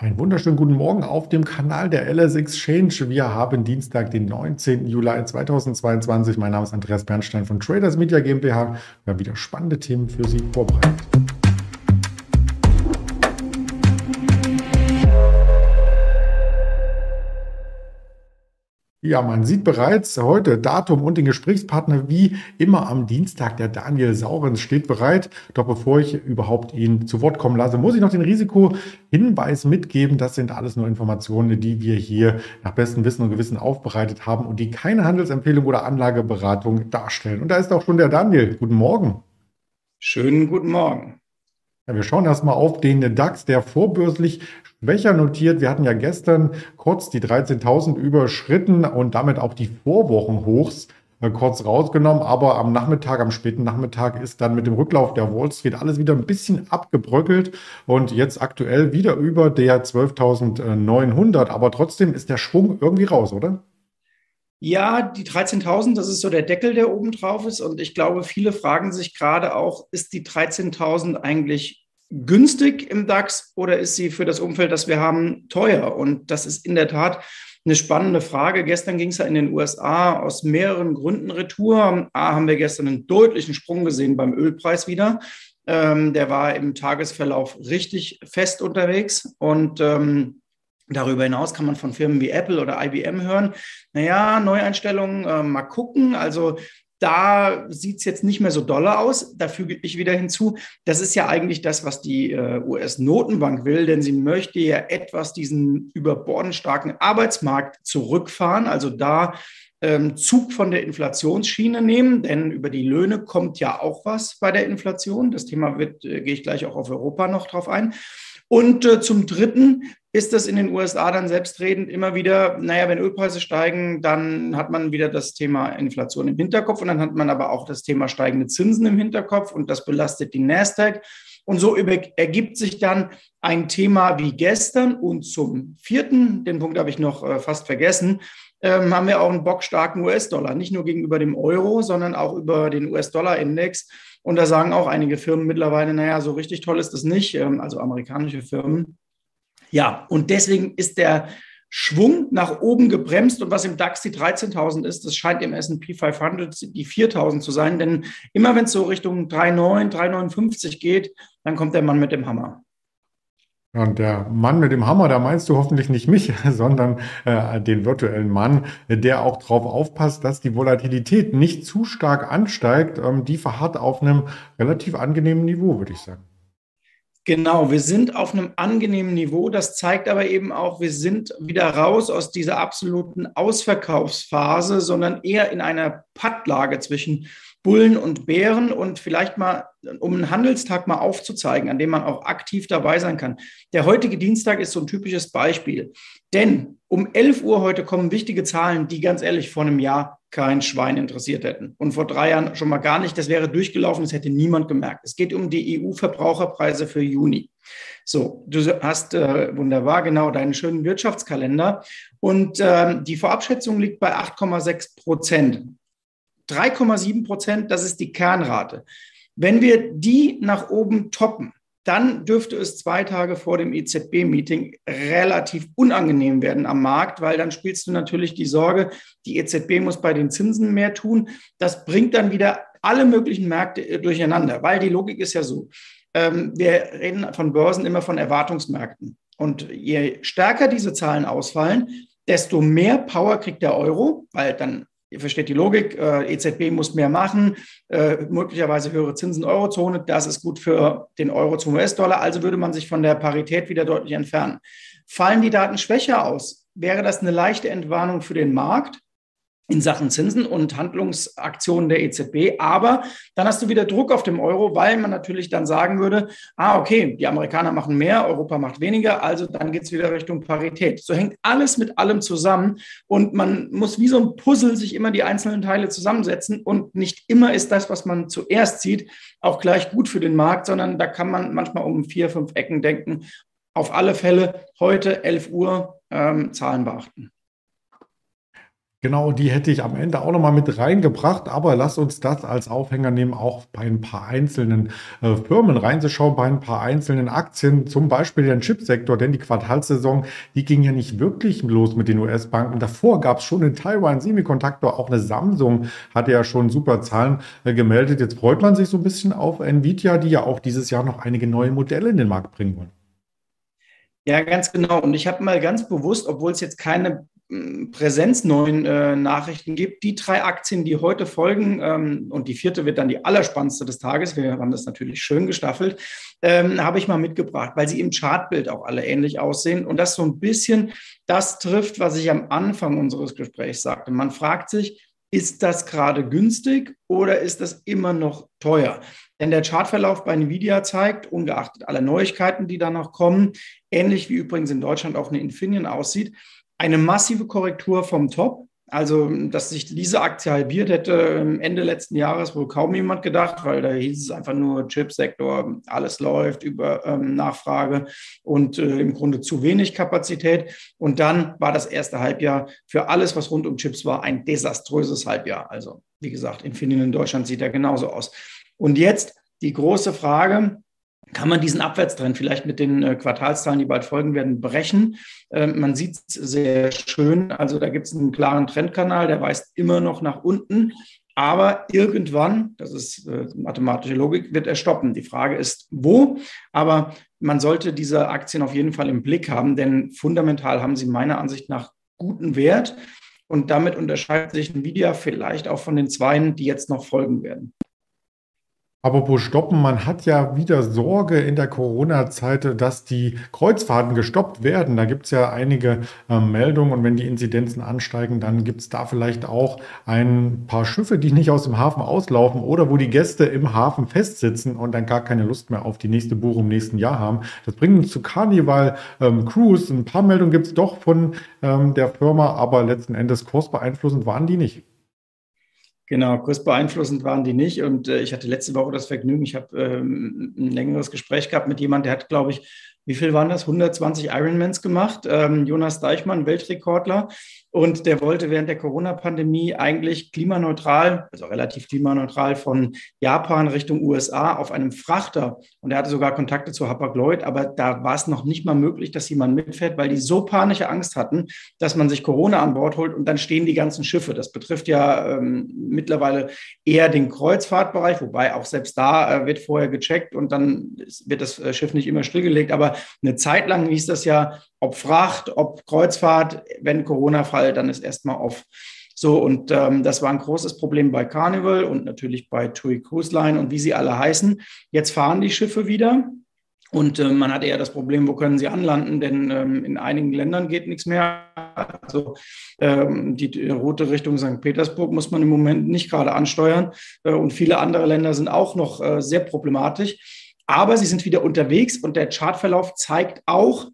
Einen wunderschönen guten Morgen auf dem Kanal der LS Exchange. Wir haben Dienstag, den 19. Juli 2022. Mein Name ist Andreas Bernstein von Traders Media GmbH. Wir haben wieder spannende Themen für Sie vorbereitet. Ja, man sieht bereits heute Datum und den Gesprächspartner wie immer am Dienstag. Der Daniel Saurens steht bereit. Doch bevor ich überhaupt ihn zu Wort kommen lasse, muss ich noch den Risikohinweis mitgeben. Das sind alles nur Informationen, die wir hier nach bestem Wissen und Gewissen aufbereitet haben und die keine Handelsempfehlung oder Anlageberatung darstellen. Und da ist auch schon der Daniel. Guten Morgen. Schönen guten Morgen. Ja, wir schauen erstmal auf den DAX, der vorbörslich schwächer notiert. Wir hatten ja gestern kurz die 13.000 überschritten und damit auch die Vorwochenhochs äh, kurz rausgenommen. Aber am Nachmittag, am späten Nachmittag ist dann mit dem Rücklauf der Wall Street alles wieder ein bisschen abgebröckelt und jetzt aktuell wieder über der 12.900. Aber trotzdem ist der Schwung irgendwie raus, oder? Ja, die 13.000, das ist so der Deckel, der oben drauf ist. Und ich glaube, viele fragen sich gerade auch, ist die 13.000 eigentlich günstig im DAX oder ist sie für das Umfeld, das wir haben, teuer? Und das ist in der Tat eine spannende Frage. Gestern ging es ja in den USA aus mehreren Gründen retour. A, haben wir gestern einen deutlichen Sprung gesehen beim Ölpreis wieder. Ähm, der war im Tagesverlauf richtig fest unterwegs und ähm, Darüber hinaus kann man von Firmen wie Apple oder IBM hören, naja, Neueinstellungen, äh, mal gucken. Also da sieht es jetzt nicht mehr so doller aus. Da füge ich wieder hinzu, das ist ja eigentlich das, was die äh, US-Notenbank will, denn sie möchte ja etwas diesen überbordend starken Arbeitsmarkt zurückfahren, also da ähm, Zug von der Inflationsschiene nehmen, denn über die Löhne kommt ja auch was bei der Inflation. Das Thema wird, äh, gehe ich gleich auch auf Europa noch drauf ein. Und äh, zum Dritten ist das in den USA dann selbstredend immer wieder, naja, wenn Ölpreise steigen, dann hat man wieder das Thema Inflation im Hinterkopf und dann hat man aber auch das Thema steigende Zinsen im Hinterkopf und das belastet die Nasdaq. Und so ergibt sich dann ein Thema wie gestern und zum vierten, den Punkt habe ich noch äh, fast vergessen, ähm, haben wir auch einen bockstarken US-Dollar, nicht nur gegenüber dem Euro, sondern auch über den US-Dollar-Index. Und da sagen auch einige Firmen mittlerweile, naja, so richtig toll ist das nicht, ähm, also amerikanische Firmen. Ja, und deswegen ist der Schwung nach oben gebremst und was im DAX die 13.000 ist, das scheint im S&P 500 die 4.000 zu sein, denn immer wenn es so Richtung 3,9, 3,59 geht, dann kommt der Mann mit dem Hammer. Und der Mann mit dem Hammer, da meinst du hoffentlich nicht mich, sondern äh, den virtuellen Mann, der auch darauf aufpasst, dass die Volatilität nicht zu stark ansteigt. Ähm, die verharrt auf einem relativ angenehmen Niveau, würde ich sagen. Genau, wir sind auf einem angenehmen Niveau. Das zeigt aber eben auch, wir sind wieder raus aus dieser absoluten Ausverkaufsphase, sondern eher in einer Pattlage zwischen Bullen und Bären und vielleicht mal, um einen Handelstag mal aufzuzeigen, an dem man auch aktiv dabei sein kann. Der heutige Dienstag ist so ein typisches Beispiel. Denn um 11 Uhr heute kommen wichtige Zahlen, die ganz ehrlich vor einem Jahr kein Schwein interessiert hätten. Und vor drei Jahren schon mal gar nicht. Das wäre durchgelaufen, das hätte niemand gemerkt. Es geht um die EU-Verbraucherpreise für Juni. So, du hast äh, wunderbar genau deinen schönen Wirtschaftskalender. Und äh, die Vorabschätzung liegt bei 8,6 Prozent. 3,7 Prozent, das ist die Kernrate. Wenn wir die nach oben toppen, dann dürfte es zwei Tage vor dem EZB-Meeting relativ unangenehm werden am Markt, weil dann spielst du natürlich die Sorge, die EZB muss bei den Zinsen mehr tun. Das bringt dann wieder alle möglichen Märkte äh, durcheinander, weil die Logik ist ja so. Ähm, wir reden von Börsen immer von Erwartungsmärkten. Und je stärker diese Zahlen ausfallen, desto mehr Power kriegt der Euro, weil dann Ihr versteht die Logik, äh, EZB muss mehr machen, äh, möglicherweise höhere Zinsen Eurozone, das ist gut für den Euro zum US-Dollar, also würde man sich von der Parität wieder deutlich entfernen. Fallen die Daten schwächer aus, wäre das eine leichte Entwarnung für den Markt, in Sachen Zinsen und Handlungsaktionen der EZB. Aber dann hast du wieder Druck auf dem Euro, weil man natürlich dann sagen würde, ah, okay, die Amerikaner machen mehr, Europa macht weniger, also dann geht es wieder Richtung Parität. So hängt alles mit allem zusammen und man muss wie so ein Puzzle sich immer die einzelnen Teile zusammensetzen und nicht immer ist das, was man zuerst sieht, auch gleich gut für den Markt, sondern da kann man manchmal um vier, fünf Ecken denken. Auf alle Fälle heute 11 Uhr ähm, Zahlen beachten. Genau, die hätte ich am Ende auch noch mal mit reingebracht, aber lass uns das als Aufhänger nehmen, auch bei ein paar einzelnen äh, Firmen reinzuschauen, bei ein paar einzelnen Aktien, zum Beispiel den Chipsektor, denn die Quartalssaison, die ging ja nicht wirklich los mit den US-Banken. Davor gab es schon in Taiwan Semiconductor, auch eine Samsung hatte ja schon super Zahlen äh, gemeldet. Jetzt freut man sich so ein bisschen auf Nvidia, die ja auch dieses Jahr noch einige neue Modelle in den Markt bringen wollen. Ja, ganz genau. Und ich habe mal ganz bewusst, obwohl es jetzt keine präsenzneuen äh, Nachrichten gibt. Die drei Aktien, die heute folgen, ähm, und die vierte wird dann die allerspannendste des Tages, wir haben das natürlich schön gestaffelt, ähm, habe ich mal mitgebracht, weil sie im Chartbild auch alle ähnlich aussehen und das so ein bisschen das trifft, was ich am Anfang unseres Gesprächs sagte. Man fragt sich, ist das gerade günstig oder ist das immer noch teuer? Denn der Chartverlauf bei Nvidia zeigt, ungeachtet aller Neuigkeiten, die da noch kommen, ähnlich wie übrigens in Deutschland auch eine Infineon aussieht, eine massive Korrektur vom Top. Also, dass sich diese Aktie halbiert hätte Ende letzten Jahres wohl kaum jemand gedacht, weil da hieß es einfach nur Chipsektor, alles läuft über ähm, Nachfrage und äh, im Grunde zu wenig Kapazität. Und dann war das erste Halbjahr für alles, was rund um Chips war, ein desaströses Halbjahr. Also, wie gesagt, Infineon in Deutschland sieht ja genauso aus. Und jetzt die große Frage, kann man diesen Abwärtstrend vielleicht mit den äh, Quartalszahlen, die bald folgen werden, brechen. Ähm, man sieht es sehr schön. Also da gibt es einen klaren Trendkanal, der weist immer noch nach unten. Aber irgendwann, das ist äh, mathematische Logik, wird er stoppen. Die Frage ist, wo? Aber man sollte diese Aktien auf jeden Fall im Blick haben, denn fundamental haben sie meiner Ansicht nach guten Wert. Und damit unterscheidet sich Nvidia vielleicht auch von den Zweien, die jetzt noch folgen werden. Apropos stoppen, man hat ja wieder Sorge in der Corona-Zeit, dass die Kreuzfahrten gestoppt werden. Da gibt es ja einige äh, Meldungen und wenn die Inzidenzen ansteigen, dann gibt es da vielleicht auch ein paar Schiffe, die nicht aus dem Hafen auslaufen oder wo die Gäste im Hafen festsitzen und dann gar keine Lust mehr auf die nächste Buchung im nächsten Jahr haben. Das bringt uns zu Carnival ähm, Cruise. Ein paar Meldungen gibt es doch von ähm, der Firma, aber letzten Endes kursbeeinflussend waren die nicht. Genau, kursbeeinflussend waren die nicht. Und äh, ich hatte letzte Woche das Vergnügen, ich habe ähm, ein längeres Gespräch gehabt mit jemandem, der hat, glaube ich, wie viel waren das? 120 Ironmans gemacht. Ähm, Jonas Deichmann, Weltrekordler. Und der wollte während der Corona-Pandemie eigentlich klimaneutral, also relativ klimaneutral von Japan Richtung USA auf einem Frachter. Und er hatte sogar Kontakte zu Hapag-Lloyd, aber da war es noch nicht mal möglich, dass jemand mitfährt, weil die so panische Angst hatten, dass man sich Corona an Bord holt und dann stehen die ganzen Schiffe. Das betrifft ja ähm, mittlerweile eher den Kreuzfahrtbereich, wobei auch selbst da äh, wird vorher gecheckt und dann wird das äh, Schiff nicht immer stillgelegt. Aber eine Zeit lang hieß das ja, ob Fracht, ob Kreuzfahrt, wenn Corona-Fall, dann ist erstmal auf. So, und ähm, das war ein großes Problem bei Carnival und natürlich bei TUI Cruise Line und wie sie alle heißen. Jetzt fahren die Schiffe wieder. Und äh, man hat eher das Problem, wo können sie anlanden, denn ähm, in einigen Ländern geht nichts mehr. Also ähm, die, die, Route Richtung St. Petersburg muss man im Moment nicht gerade ansteuern. Äh, und viele andere Länder sind auch noch äh, sehr problematisch. Aber sie sind wieder unterwegs und der Chartverlauf zeigt auch,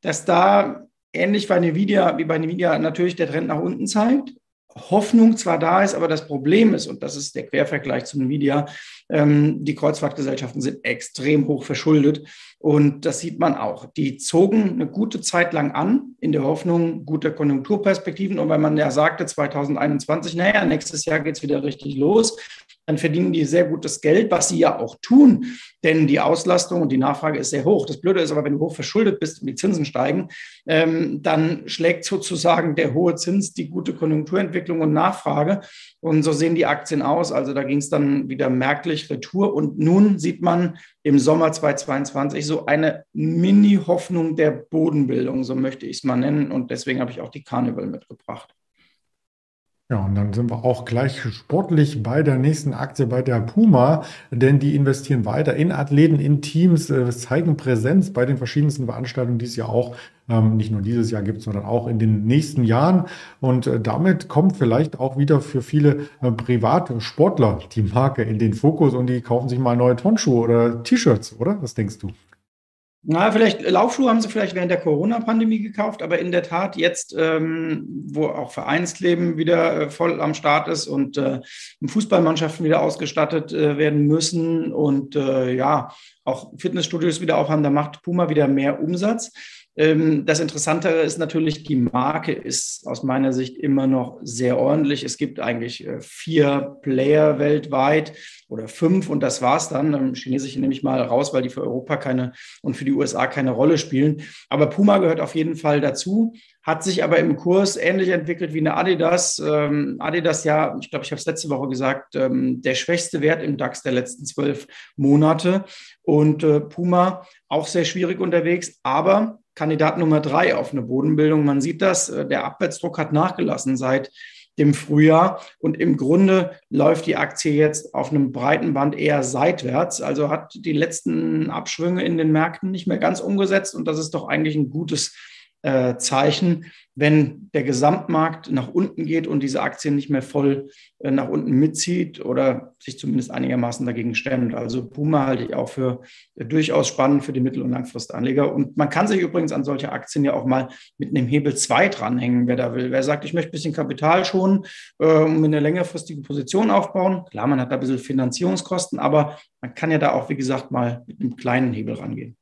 dass da ähnlich bei Nvidia wie bei Nvidia natürlich der Trend nach unten zeigt. Hoffnung zwar da ist, aber das Problem ist, und das ist der Quervergleich zu Nvidia, ähm, die Kreuzfahrtgesellschaften sind extrem hoch verschuldet. Und das sieht man auch. Die zogen eine gute Zeit lang an, in der Hoffnung guter Konjunkturperspektiven. Und weil man ja sagte, 2021, naja, nächstes Jahr geht es wieder richtig los, dann verdienen die sehr gutes Geld, was sie ja auch tun, denn die Auslastung und die Nachfrage ist sehr hoch. Das Blöde ist aber, wenn du hoch verschuldet bist und die Zinsen steigen, ähm, dann schlägt sozusagen der hohe Zins die gute Konjunkturentwicklung und Nachfrage. Und so sehen die Aktien aus. Also da ging es dann wieder merklich retour. Und nun sieht man im Sommer 2022 so eine Mini-Hoffnung der Bodenbildung, so möchte ich es mal nennen. Und deswegen habe ich auch die Carnival mitgebracht. Ja, und dann sind wir auch gleich sportlich bei der nächsten Aktie, bei der Puma, denn die investieren weiter in Athleten, in Teams, äh, zeigen Präsenz bei den verschiedensten Veranstaltungen, die es ja auch ähm, nicht nur dieses Jahr gibt, sondern auch in den nächsten Jahren. Und äh, damit kommt vielleicht auch wieder für viele äh, Privatsportler die Marke in den Fokus und die kaufen sich mal neue Tonschuhe oder T-Shirts, oder? Was denkst du? Na, vielleicht Laufschuhe haben sie vielleicht während der Corona-Pandemie gekauft, aber in der Tat jetzt, ähm, wo auch Vereinsleben wieder äh, voll am Start ist und äh, Fußballmannschaften wieder ausgestattet äh, werden müssen und äh, ja, auch Fitnessstudios wieder aufhaben, da macht Puma wieder mehr Umsatz. Ähm, das Interessante ist natürlich, die Marke ist aus meiner Sicht immer noch sehr ordentlich. Es gibt eigentlich äh, vier Player weltweit oder fünf und das war's dann. Ähm, Chinesische nehme ich mal raus, weil die für Europa keine und für die USA keine Rolle spielen. Aber Puma gehört auf jeden Fall dazu, hat sich aber im Kurs ähnlich entwickelt wie eine Adidas. Ähm, Adidas ja, ich glaube, ich habe es letzte Woche gesagt, der schwächste Wert im DAX der letzten zwölf Monate und äh, Puma auch sehr schwierig unterwegs, aber Kandidat Nummer drei auf eine Bodenbildung. Man sieht das, äh, der Abwärtsdruck hat nachgelassen seit dem Frühjahr. Und im Grunde läuft die Aktie jetzt auf einem breiten Band eher seitwärts, also hat die letzten Abschwünge in den Märkten nicht mehr ganz umgesetzt. Und das ist doch eigentlich ein gutes äh, Zeichen, wenn der Gesamtmarkt nach unten geht und diese Aktie nicht mehr voll äh, nach unten mitzieht oder sich zumindest einigermaßen dagegen stemmt. Also Puma halte ich auch für äh, durchaus spannend für die Mittel- und Langfristanleger. Und man kann sich übrigens an solche Aktien ja auch mal mit einem Hebel 2 dranhängen, wer da will. Wer sagt, ich möchte ein bisschen Kapital schonen äh, mir eine längerfristige Position aufbauen. Klar, man hat da ein bisschen Finanzierungskosten, aber man kann ja da auch, wie gesagt, mal mit einem kleinen Hebel rangehen.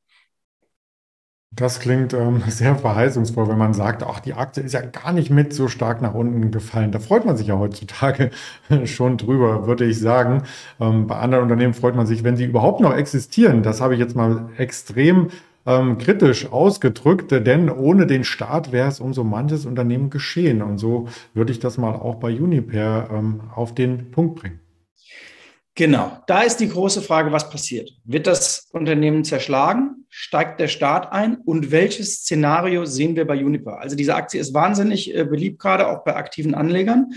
Das klingt ähm, sehr verheißungsvoll, wenn man sagt, ach, die Aktie ist ja gar nicht mit so stark nach unten gefallen. Da freut man sich ja heutzutage schon drüber, würde ich sagen. Ähm, bei anderen Unternehmen freut man sich, wenn sie überhaupt noch existieren. Das habe ich jetzt mal extrem ähm, kritisch ausgedrückt, denn ohne den Staat wäre es um so manches Unternehmen geschehen. Und so würde ich das mal auch bei Uniper ähm, auf den Punkt bringen. Genau, da ist die große Frage, was passiert? Wird das Unternehmen zerschlagen? Steigt der Staat ein? Und welches Szenario sehen wir bei Uniper? Also diese Aktie ist wahnsinnig äh, beliebt, gerade auch bei aktiven Anlegern.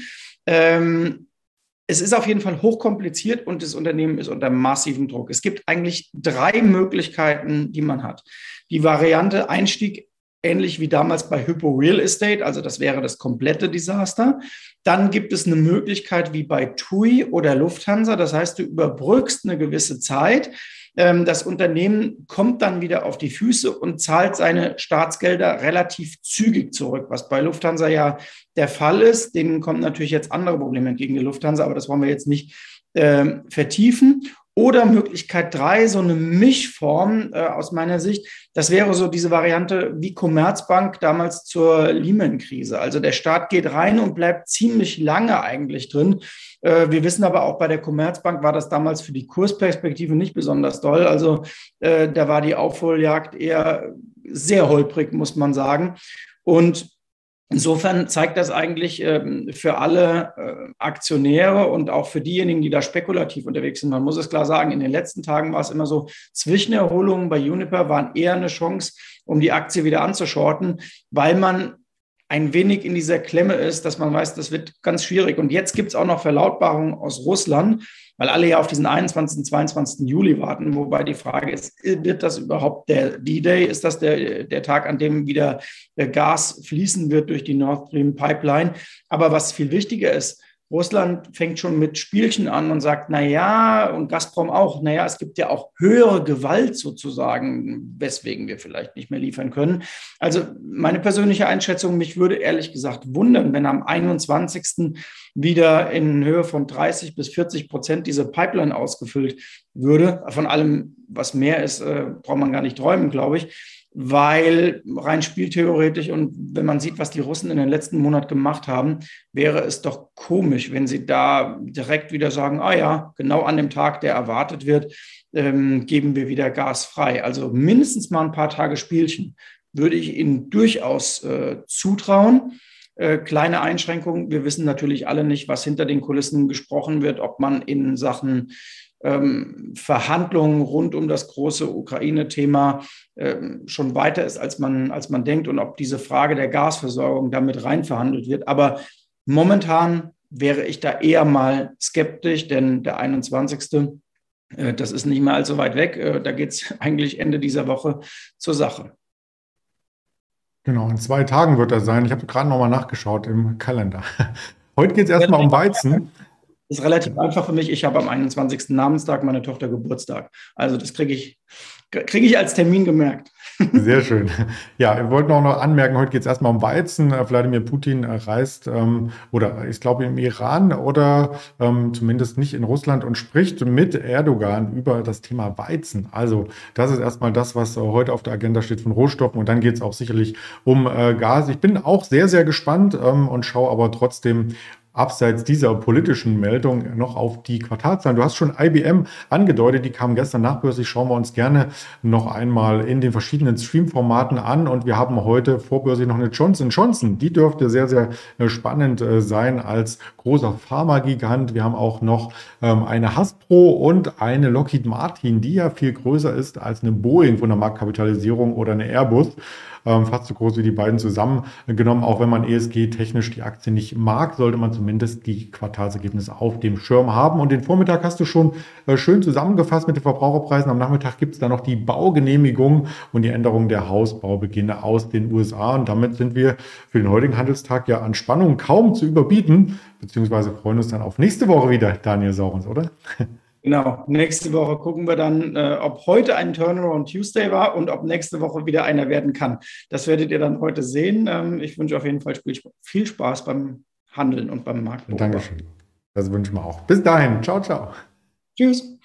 Ähm, es ist auf jeden Fall hochkompliziert und das Unternehmen ist unter massivem Druck. Es gibt eigentlich drei Möglichkeiten, die man hat. Die Variante Einstieg ähnlich wie damals bei Hypo Real Estate, also das wäre das komplette Desaster. Dann gibt es eine Möglichkeit wie bei TUI oder Lufthansa, das heißt, du überbrückst eine gewisse Zeit. Ähm, das Unternehmen kommt dann wieder auf die Füße und zahlt seine Staatsgelder relativ zügig zurück, was bei Lufthansa ja der Fall ist. Denen kommen natürlich jetzt andere Probleme entgegen die Lufthansa, aber das wollen wir jetzt nicht äh, vertiefen. Oder Möglichkeit drei, so eine Mischform äh, aus meiner Sicht. Das wäre so diese Variante wie Commerzbank damals zur Lehman-Krise. Also der Staat geht rein und bleibt ziemlich lange eigentlich drin. Äh, wir wissen aber auch bei der Commerzbank war das damals für die Kursperspektive nicht besonders doll. Also äh, da war die Aufholjagd eher sehr holprig, muss man sagen. Und Insofern zeigt das eigentlich ähm, für alle äh, Aktionäre und auch für diejenigen, die da spekulativ unterwegs sind. Man muss es klar sagen, in den letzten Tagen war es immer so, Zwischenerholungen bei Uniper waren eher eine Chance, um die Aktie wieder anzuschorten, weil man ein wenig in dieser Klemme ist, dass man weiß, das wird ganz schwierig. Und jetzt gibt es auch noch Verlautbarungen aus Russland, weil alle ja auf diesen 21. 22. Juli warten, wobei die Frage ist, wird das überhaupt der D-Day? Ist das der, der Tag, an dem wieder Gas fließen wird durch die Nord Stream Pipeline? Aber was viel wichtiger ist, Russland fängt schon mit Spielchen an und sagt, na ja, und Gazprom auch, na ja, es gibt ja auch höhere Gewalt sozusagen, weswegen wir vielleicht nicht mehr liefern können. Also meine persönliche Einschätzung, mich würde ehrlich gesagt wundern, wenn am 21. wieder in Höhe von 30 bis 40 Prozent diese Pipeline ausgefüllt würde. Von allem, was mehr ist, äh, braucht man gar nicht träumen, glaube ich weil rein spieltheoretisch und wenn man sieht, was die Russen in den letzten Monat gemacht haben, wäre es doch komisch, wenn sie da direkt wieder sagen, ah ja, genau an dem Tag, der erwartet wird, ähm, geben wir wieder Gas frei. Also mindestens mal ein paar Tage Spielchen würde ich ihnen durchaus äh, zutrauen. Äh, kleine Einschränkungen. Wir wissen natürlich alle nicht, was hinter den Kulissen gesprochen wird, ob man in Sachen ähm, Verhandlungen rund um das große Ukraine-Thema ähm, schon weiter ist, als man, als man denkt und ob diese Frage der Gasversorgung damit rein verhandelt wird. Aber momentan wäre ich da eher mal skeptisch, denn der 21. Äh, das ist nicht mehr allzu weit weg. Äh, da geht es eigentlich Ende dieser Woche zur Sache. Genau, in zwei Tagen wird er sein. Ich habe gerade nochmal nachgeschaut im Kalender. Heute geht es erstmal um Weizen. Das ist relativ einfach für mich. Ich habe am 21. Namenstag meiner Tochter Geburtstag. Also das kriege ich, kriege ich als Termin gemerkt. Sehr schön. Ja, wir wollten auch noch anmerken, heute geht es erstmal um Weizen. Äh, Wladimir Putin reist ähm, oder ich glaube im Iran oder ähm, zumindest nicht in Russland und spricht mit Erdogan über das Thema Weizen. Also das ist erstmal das, was äh, heute auf der Agenda steht von Rohstoffen und dann geht es auch sicherlich um äh, Gas. Ich bin auch sehr, sehr gespannt ähm, und schaue aber trotzdem abseits dieser politischen Meldung noch auf die Quartalzahlen. Du hast schon IBM angedeutet, die kam gestern nachbörslich. Schauen wir uns gerne noch einmal in den verschiedenen Streamformaten an. Und wir haben heute vorbörslich noch eine Johnson Johnson. Die dürfte sehr, sehr äh, spannend äh, sein als großer Pharma-Gigant. Wir haben auch noch ähm, eine Hasbro und eine Lockheed Martin, die ja viel größer ist als eine Boeing von der Marktkapitalisierung oder eine Airbus ähm, fast so groß wie die beiden zusammengenommen. Auch wenn man ESG-technisch die Aktie nicht mag, sollte man zumindest die Quartalsergebnisse auf dem Schirm haben. Und den Vormittag hast du schon äh, schön zusammengefasst mit den Verbraucherpreisen. Am Nachmittag gibt es dann noch die Baugenehmigung und die Änderung der Hausbaubeginne aus den USA. Und damit sind wir für den heutigen Handelstag ja an Spannung kaum zu überbieten, beziehungsweise freuen uns dann auf nächste Woche wieder, Daniel Saurens, oder? Genau, nächste Woche gucken wir dann, äh, ob heute ein Turnaround Tuesday war und ob nächste Woche wieder einer werden kann. Das werdet ihr dann heute sehen. Ähm, ich wünsche auf jeden Fall viel Spaß beim Handeln und beim Markt. Dankeschön. Das wünschen wir auch. Bis dahin. Ciao, ciao. Tschüss.